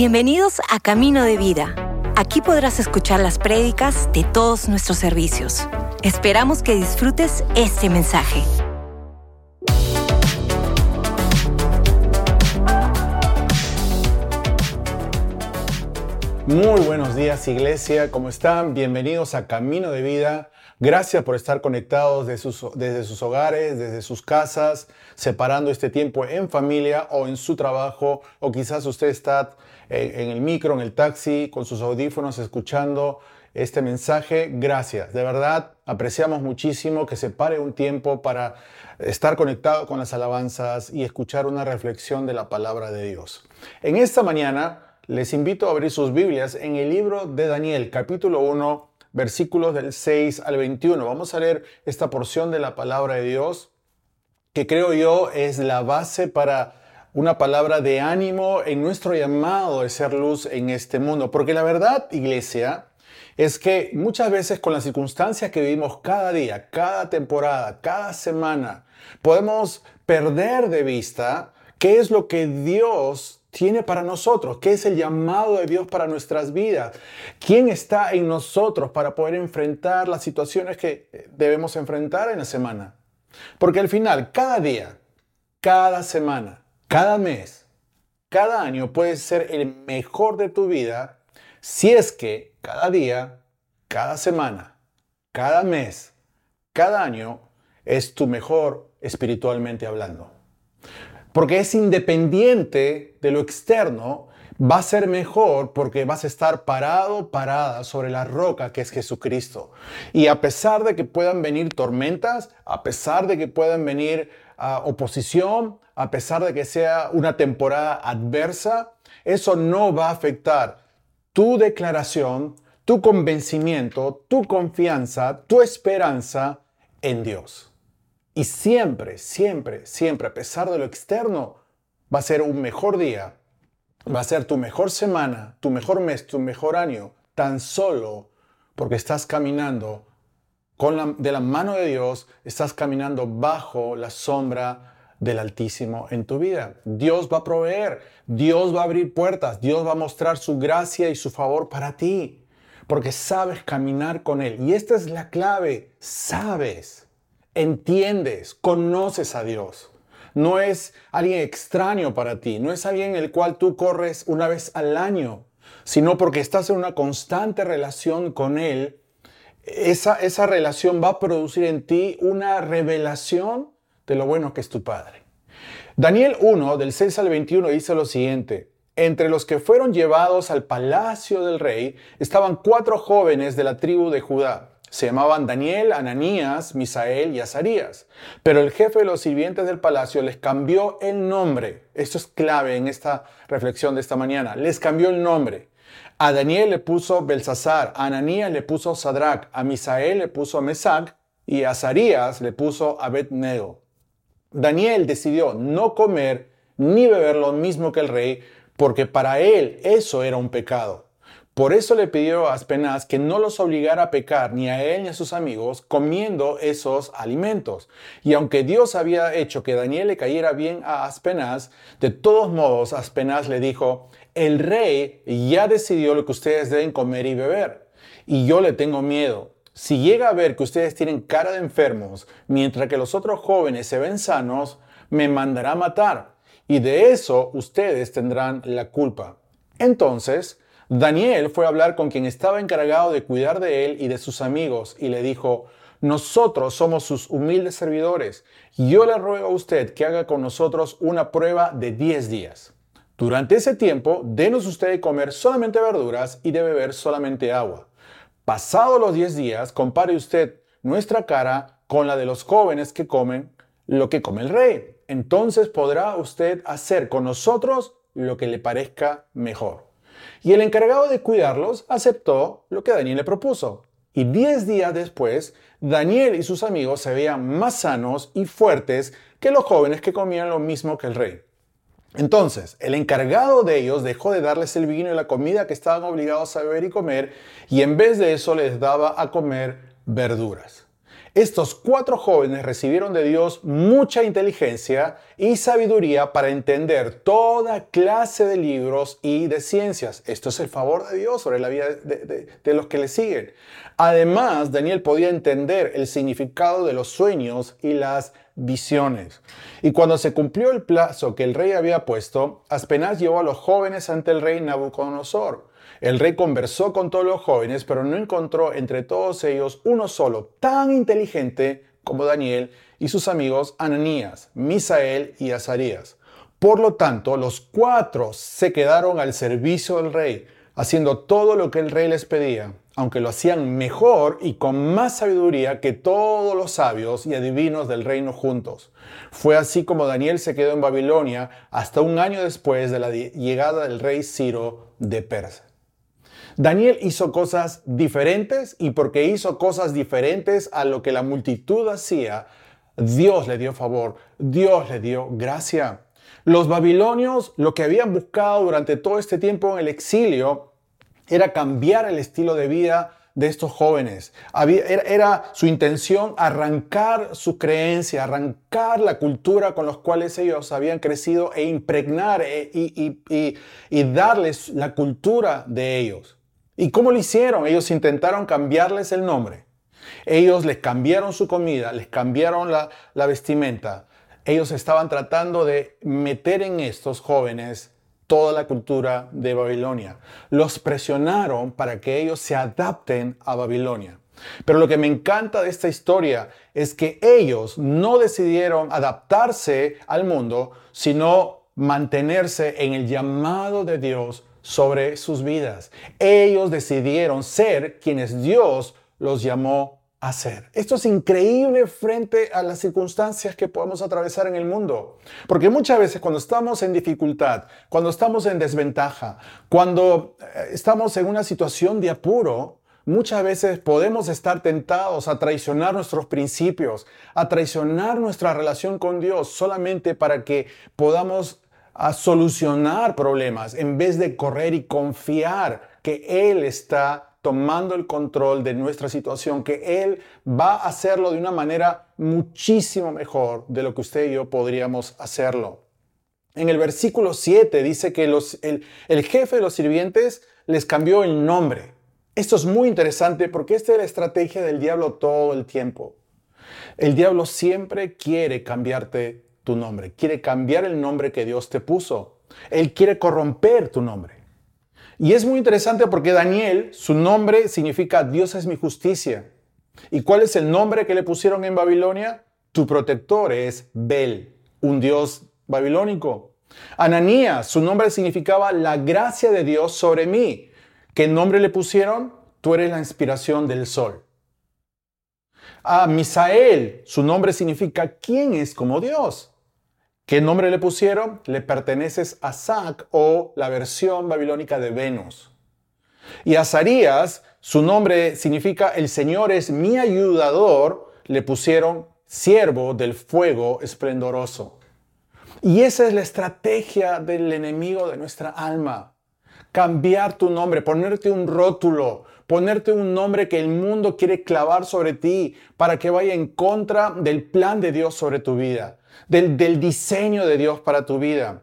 Bienvenidos a Camino de Vida. Aquí podrás escuchar las prédicas de todos nuestros servicios. Esperamos que disfrutes este mensaje. Muy buenos días iglesia, ¿cómo están? Bienvenidos a Camino de Vida. Gracias por estar conectados desde sus, desde sus hogares, desde sus casas, separando este tiempo en familia o en su trabajo, o quizás usted está en el micro, en el taxi, con sus audífonos, escuchando este mensaje. Gracias, de verdad, apreciamos muchísimo que se pare un tiempo para estar conectado con las alabanzas y escuchar una reflexión de la palabra de Dios. En esta mañana les invito a abrir sus Biblias en el libro de Daniel, capítulo 1, versículos del 6 al 21. Vamos a leer esta porción de la palabra de Dios que creo yo es la base para una palabra de ánimo en nuestro llamado de ser luz en este mundo. Porque la verdad, iglesia, es que muchas veces con las circunstancias que vivimos cada día, cada temporada, cada semana, podemos perder de vista qué es lo que Dios tiene para nosotros, qué es el llamado de Dios para nuestras vidas, quién está en nosotros para poder enfrentar las situaciones que debemos enfrentar en la semana. Porque al final, cada día, cada semana, cada mes, cada año puede ser el mejor de tu vida si es que cada día, cada semana, cada mes, cada año es tu mejor espiritualmente hablando porque es independiente de lo externo, va a ser mejor porque vas a estar parado, parada sobre la roca que es Jesucristo. Y a pesar de que puedan venir tormentas, a pesar de que puedan venir ah, oposición, a pesar de que sea una temporada adversa, eso no va a afectar tu declaración, tu convencimiento, tu confianza, tu esperanza en Dios. Y siempre, siempre, siempre, a pesar de lo externo, va a ser un mejor día, va a ser tu mejor semana, tu mejor mes, tu mejor año, tan solo porque estás caminando con de la mano de Dios, estás caminando bajo la sombra del Altísimo en tu vida. Dios va a proveer, Dios va a abrir puertas, Dios va a mostrar su gracia y su favor para ti, porque sabes caminar con Él. Y esta es la clave, sabes entiendes, conoces a Dios. No es alguien extraño para ti, no es alguien el cual tú corres una vez al año, sino porque estás en una constante relación con Él. Esa, esa relación va a producir en ti una revelación de lo bueno que es tu Padre. Daniel 1, del 6 al 21, dice lo siguiente. Entre los que fueron llevados al palacio del rey estaban cuatro jóvenes de la tribu de Judá se llamaban Daniel, Ananías, Misael y Azarías. Pero el jefe de los sirvientes del palacio les cambió el nombre. Esto es clave en esta reflexión de esta mañana. Les cambió el nombre. A Daniel le puso Belsasar, a Ananías le puso Sadrach, a Misael le puso Mesac y a Azarías le puso Abednego. Daniel decidió no comer ni beber lo mismo que el rey, porque para él eso era un pecado. Por eso le pidió a Aspenaz que no los obligara a pecar ni a él ni a sus amigos comiendo esos alimentos. Y aunque Dios había hecho que Daniel le cayera bien a Aspenaz, de todos modos Aspenaz le dijo, el rey ya decidió lo que ustedes deben comer y beber. Y yo le tengo miedo. Si llega a ver que ustedes tienen cara de enfermos, mientras que los otros jóvenes se ven sanos, me mandará matar. Y de eso ustedes tendrán la culpa. Entonces, Daniel fue a hablar con quien estaba encargado de cuidar de él y de sus amigos y le dijo, nosotros somos sus humildes servidores. Yo le ruego a usted que haga con nosotros una prueba de 10 días. Durante ese tiempo, denos usted de comer solamente verduras y de beber solamente agua. Pasados los 10 días, compare usted nuestra cara con la de los jóvenes que comen lo que come el rey. Entonces podrá usted hacer con nosotros lo que le parezca mejor. Y el encargado de cuidarlos aceptó lo que Daniel le propuso. Y diez días después, Daniel y sus amigos se veían más sanos y fuertes que los jóvenes que comían lo mismo que el rey. Entonces, el encargado de ellos dejó de darles el vino y la comida que estaban obligados a beber y comer, y en vez de eso les daba a comer verduras. Estos cuatro jóvenes recibieron de Dios mucha inteligencia y sabiduría para entender toda clase de libros y de ciencias. Esto es el favor de Dios sobre la vida de, de los que le siguen. Además, Daniel podía entender el significado de los sueños y las visiones. Y cuando se cumplió el plazo que el rey había puesto, Aspenaz llevó a los jóvenes ante el rey Nabucodonosor. El rey conversó con todos los jóvenes, pero no encontró entre todos ellos uno solo tan inteligente como Daniel y sus amigos Ananías, Misael y Azarías. Por lo tanto, los cuatro se quedaron al servicio del rey, haciendo todo lo que el rey les pedía, aunque lo hacían mejor y con más sabiduría que todos los sabios y adivinos del reino juntos. Fue así como Daniel se quedó en Babilonia hasta un año después de la llegada del rey Ciro de Persia. Daniel hizo cosas diferentes y porque hizo cosas diferentes a lo que la multitud hacía, Dios le dio favor, Dios le dio gracia. Los babilonios lo que habían buscado durante todo este tiempo en el exilio era cambiar el estilo de vida de estos jóvenes. era, su intención arrancar su creencia, arrancar la cultura con los cuales ellos habían crecido e impregnar eh, y darles la cultura de ellos. ¿Y cómo lo hicieron? Ellos intentaron cambiarles el nombre. Ellos les cambiaron su comida, les cambiaron la, vestimenta. Ellos estaban tratando de meter en estos jóvenes toda la cultura de Babilonia. Los presionaron para que ellos se adapten a Babilonia. Pero lo que me encanta de esta historia es que ellos no decidieron adaptarse al mundo, sino mantenerse en el llamado de Dios sobre sus vidas. Ellos decidieron ser quienes Dios los llamó a ser. Esto es increíble frente a las circunstancias que podemos atravesar en el mundo. Porque muchas veces cuando estamos en dificultad, cuando estamos en desventaja, cuando eh, estamos en una situación de apuro, muchas veces podemos estar tentados a traicionar nuestros principios, a traicionar nuestra relación con Dios solamente para que podamos solucionar problemas en vez de correr y confiar que Él está tomando el control de nuestra situación, que Él va a hacerlo de una manera muchísimo mejor de lo que usted y yo podríamos hacerlo. En el versículo 7 dice que el jefe de los sirvientes les cambió el nombre. Esto es muy interesante porque esta es la estrategia del diablo todo el tiempo. El diablo siempre quiere cambiarte tu nombre, quiere cambiar el nombre que Dios te puso. Él quiere corromper tu nombre. Y es muy interesante porque Daniel, su nombre significa Dios es mi justicia. ¿Y cuál es el nombre que le pusieron en Babilonia? Tu protector es Bel, un dios babilónico. Ananías, su nombre significaba la gracia de Dios sobre mí. ¿Qué nombre le pusieron? Tú eres la inspiración del sol. A Misael, su nombre significa ¿quién es como Dios? ¿Qué nombre le pusieron? Le perteneces a Sac o la versión babilónica de Venus. Y Azarías, su nombre significa el Señor es mi ayudador, le pusieron siervo del fuego esplendoroso. Y esa es la estrategia del enemigo de nuestra alma. Cambiar tu nombre, ponerte un rótulo, ponerte un nombre que el mundo quiere clavar sobre ti para que vaya en contra del plan de Dios sobre tu vida del, diseño de Dios para tu vida.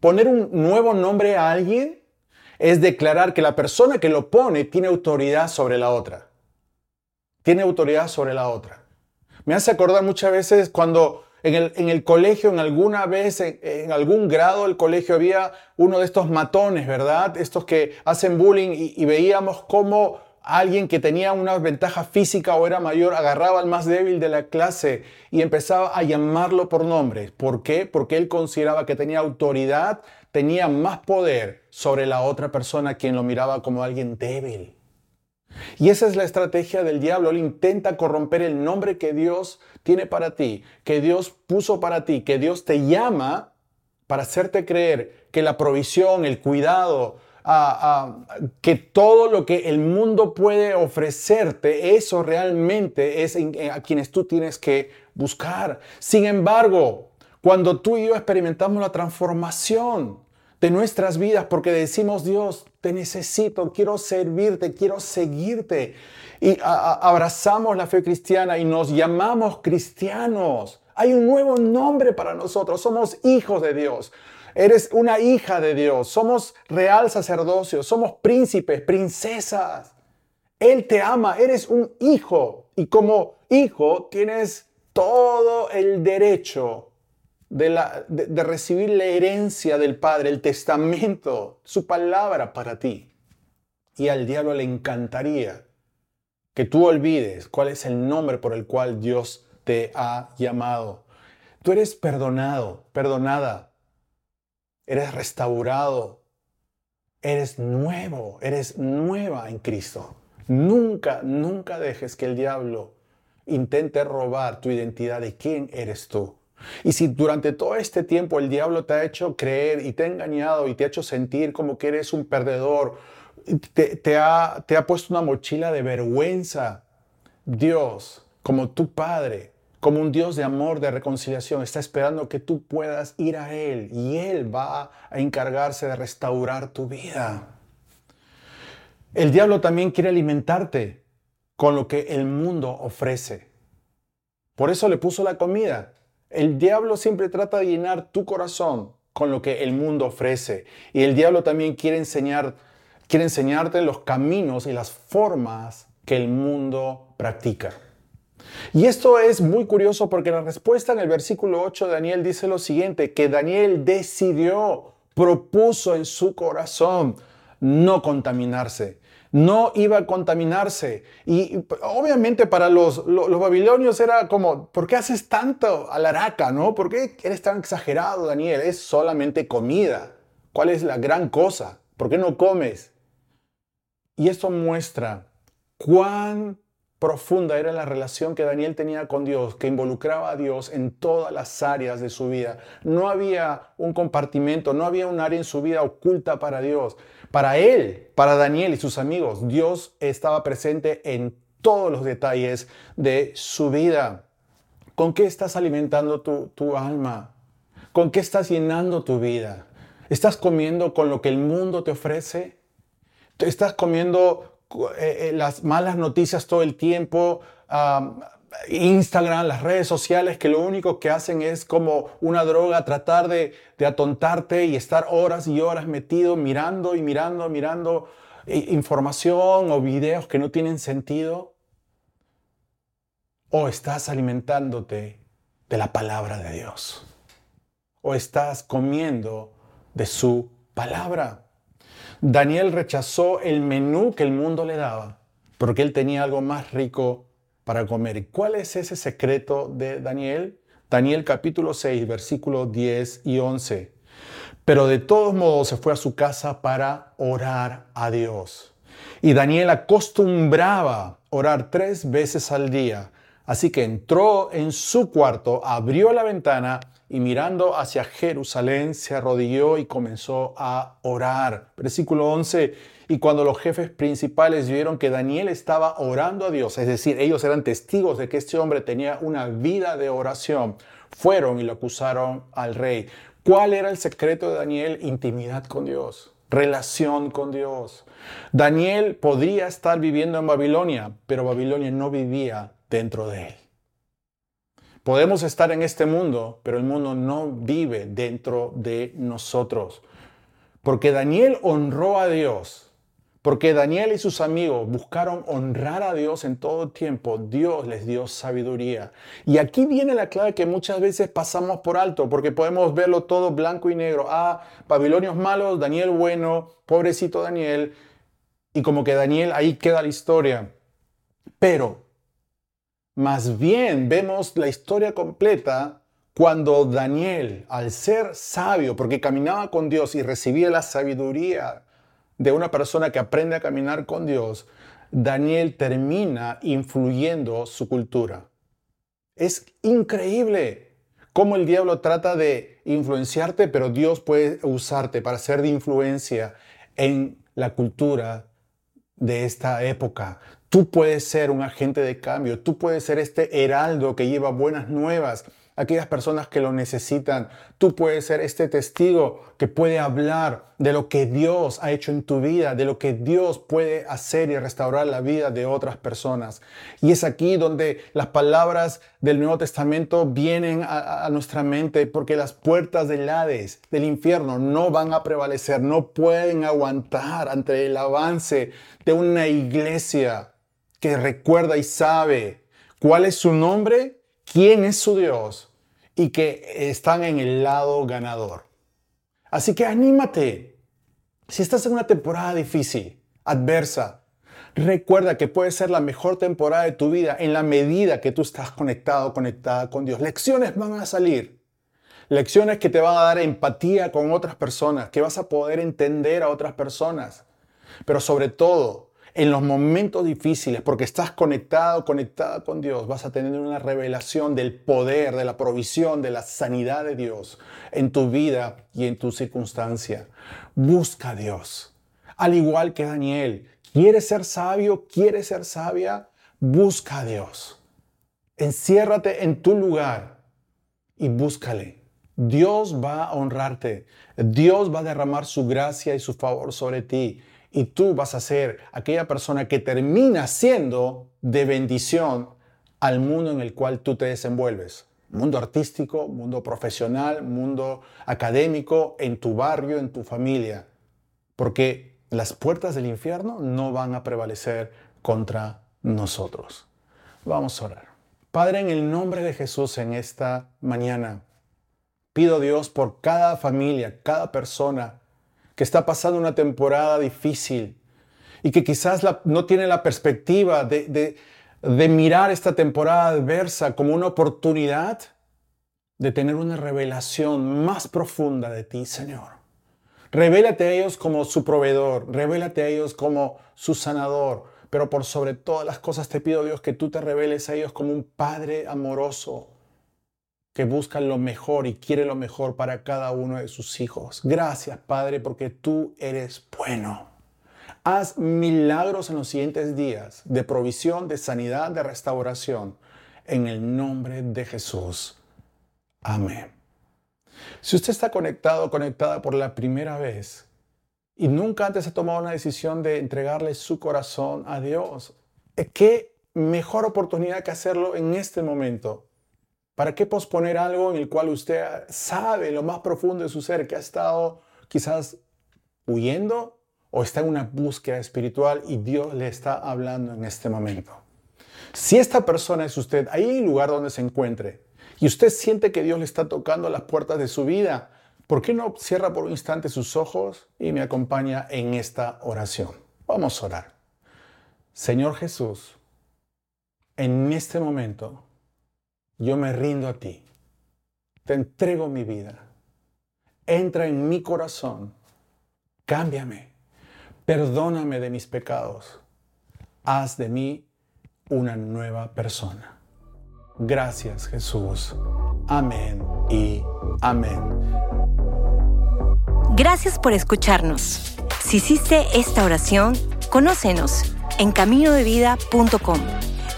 Poner un nuevo nombre a alguien es declarar que la persona que lo pone tiene autoridad sobre la otra. Tiene autoridad sobre la otra. Me hace acordar muchas veces cuando en el, colegio, en alguna vez, en, algún grado del colegio había uno de estos matones, ¿verdad? Estos que hacen bullying y veíamos cómo alguien que tenía una ventaja física o era mayor agarraba al más débil de la clase y empezaba a llamarlo por nombre. ¿Por qué? Porque él consideraba que tenía autoridad, tenía más poder sobre la otra persona quien lo miraba como alguien débil. Y esa es la estrategia del diablo. Él intenta corromper el nombre que Dios tiene para ti, que Dios puso para ti, que Dios te llama para hacerte creer que la provisión, el cuidado, que todo lo que el mundo puede ofrecerte, eso realmente es a quienes tú tienes que buscar. Sin embargo, cuando tú y yo experimentamos la transformación de nuestras vidas porque decimos, Dios, te necesito, quiero servirte, quiero seguirte. Y abrazamos la fe cristiana y nos llamamos cristianos. Hay un nuevo nombre para nosotros, somos hijos de Dios. Eres una hija de Dios, somos real sacerdocio, somos príncipes, princesas. Él te ama, eres un hijo y como hijo tienes todo el derecho de, recibir la herencia del Padre, el testamento, su palabra para ti. Y al diablo le encantaría que tú olvides cuál es el nombre por el cual Dios te ha llamado. Tú eres perdonado, perdonada. Eres restaurado. Eres nuevo, eres nueva en Cristo. Nunca, nunca dejes que el diablo intente robar tu identidad de quién eres tú. Y si durante todo este tiempo el diablo te ha hecho creer y te ha engañado y te ha hecho sentir como que eres un perdedor, te, ha, te ha puesto una mochila de vergüenza, Dios, como tu Padre, como un Dios de amor, de reconciliación, está esperando que tú puedas ir a Él y Él va a encargarse de restaurar tu vida. El diablo también quiere alimentarte con lo que el mundo ofrece. Por eso le puso la comida. El diablo siempre trata de llenar tu corazón con lo que el mundo ofrece. Y el diablo también quiere, enseñar, quiere enseñarte los caminos y las formas que el mundo practica. Y esto es muy curioso porque la respuesta en el versículo 8 de Daniel dice lo siguiente, que Daniel decidió, propuso en su corazón no contaminarse no iba a contaminarse. Y obviamente para los, los, babilonios era como, ¿por qué haces tanto alaraca? ¿no? ¿Por qué eres tan exagerado, Daniel? Es solamente comida. ¿Cuál es la gran cosa? ¿Por qué no comes? Y esto muestra cuán profunda era la relación que Daniel tenía con Dios, que involucraba a Dios en todas las áreas de su vida. No había un compartimento, no había un área en su vida oculta para Dios. Para él, para Daniel y sus amigos, Dios estaba presente en todos los detalles de su vida. ¿Con qué estás alimentando tu, alma? ¿Con qué estás llenando tu vida? ¿Estás comiendo con lo que el mundo te ofrece? ¿Estás comiendo eh, eh, las malas noticias todo el tiempo? Instagram, las redes sociales, que lo único que hacen es como una droga, tratar de, atontarte y estar horas y horas metido mirando y mirando, mirando eh, información o videos que no tienen sentido. O estás alimentándote de la palabra de Dios. O estás comiendo de su palabra. Daniel rechazó el menú que el mundo le daba porque él tenía algo más rico para comer. ¿Cuál es ese secreto de Daniel? Daniel capítulo 6, versículos 10 y 11. Pero de todos modos se fue a su casa para orar a Dios. Y Daniel acostumbraba orar tres veces al día. Así que entró en su cuarto, abrió la ventana y mirando hacia Jerusalén se arrodilló y comenzó a orar. Versículo 11 y cuando los jefes principales vieron que Daniel estaba orando a Dios, es decir, ellos eran testigos de que este hombre tenía una vida de oración, fueron y lo acusaron al rey. ¿Cuál era el secreto de Daniel? Intimidad con Dios, relación con Dios. Daniel podría estar viviendo en Babilonia, pero Babilonia no vivía dentro de él. Podemos estar en este mundo, pero el mundo no vive dentro de nosotros. Porque Daniel honró a Dios porque Daniel y sus amigos buscaron honrar a Dios en todo tiempo. Dios les dio sabiduría. Y aquí viene la clave que muchas veces pasamos por alto, porque podemos verlo todo blanco y negro. Ah, Babilonios malos, Daniel bueno, pobrecito Daniel. Y como que Daniel, ahí queda la historia. Pero, más bien vemos la historia completa cuando Daniel, al ser sabio, porque caminaba con Dios y recibía la sabiduría de una persona que aprende a caminar con Dios, Daniel termina influyendo su cultura. Es increíble cómo el diablo trata de influenciarte, pero Dios puede usarte para ser de influencia en la cultura de esta época. Tú puedes ser un agente de cambio, tú puedes ser este heraldo que lleva buenas nuevas aquellas personas que lo necesitan. Tú puedes ser este testigo que puede hablar de lo que Dios ha hecho en tu vida, de lo que Dios puede hacer y restaurar la vida de otras personas. Y es aquí donde las palabras del Nuevo Testamento vienen a, nuestra mente porque las puertas del Hades, del infierno, no van a prevalecer, no pueden aguantar ante el avance de una iglesia que recuerda y sabe cuál es su nombre, quién es su Dios y que están en el lado ganador. Así que anímate. Si estás en una temporada difícil, adversa, recuerda que puede ser la mejor temporada de tu vida en la medida que tú estás conectado, conectada con Dios. Lecciones van a salir. Lecciones que te van a dar empatía con otras personas, que vas a poder entender a otras personas. Pero sobre todo, en los momentos difíciles, porque estás conectado, conectada con Dios, vas a tener una revelación del poder, de la provisión, de la sanidad de Dios en tu vida y en tu circunstancia. Busca a Dios. Al igual que Daniel, ¿quieres ser sabio? ¿Quieres ser sabia? Busca a Dios. Enciérrate en tu lugar y búscale. Dios va a honrarte. Dios va a derramar su gracia y su favor sobre ti y tú vas a ser aquella persona que termina siendo de bendición al mundo en el cual tú te desenvuelves. Mundo artístico, mundo profesional, mundo académico, en tu barrio, en tu familia. Porque las puertas del infierno no van a prevalecer contra nosotros. Vamos a orar. Padre, en el nombre de Jesús en esta mañana, pido Dios por cada familia, cada persona que está pasando una temporada difícil y que quizás no tiene la perspectiva de, de mirar esta temporada adversa como una oportunidad de tener una revelación más profunda de ti, Señor. Revélate a ellos como su proveedor, revélate a ellos como su sanador, pero por sobre todas las cosas te pido, Dios, que tú te reveles a ellos como un Padre amoroso, que busca lo mejor y quiere lo mejor para cada uno de sus hijos. Gracias, Padre, porque tú eres bueno. Haz milagros en los siguientes días de provisión, de sanidad, de restauración. En el nombre de Jesús. Amén. Si usted está conectado, conectada por la primera vez y nunca antes ha tomado una decisión de entregarle su corazón a Dios, ¿qué mejor oportunidad que hacerlo en este momento? ¿Para qué posponer algo en el cual usted sabe lo más profundo de su ser que ha estado quizás huyendo o está en una búsqueda espiritual y Dios le está hablando en este momento? Si esta persona es usted, ahí en el lugar donde se encuentre, y usted siente que Dios le está tocando las puertas de su vida, ¿por qué no cierra por un instante sus ojos y me acompaña en esta oración? Vamos a orar. Señor Jesús, en este momento, yo me rindo a ti. Te entrego mi vida. Entra en mi corazón. Cámbiame. Perdóname de mis pecados. Haz de mí una nueva persona. Gracias Jesús. Amén y amén. Gracias por escucharnos. Si hiciste esta oración, conócenos en caminodevida.com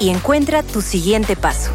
y encuentra tu siguiente paso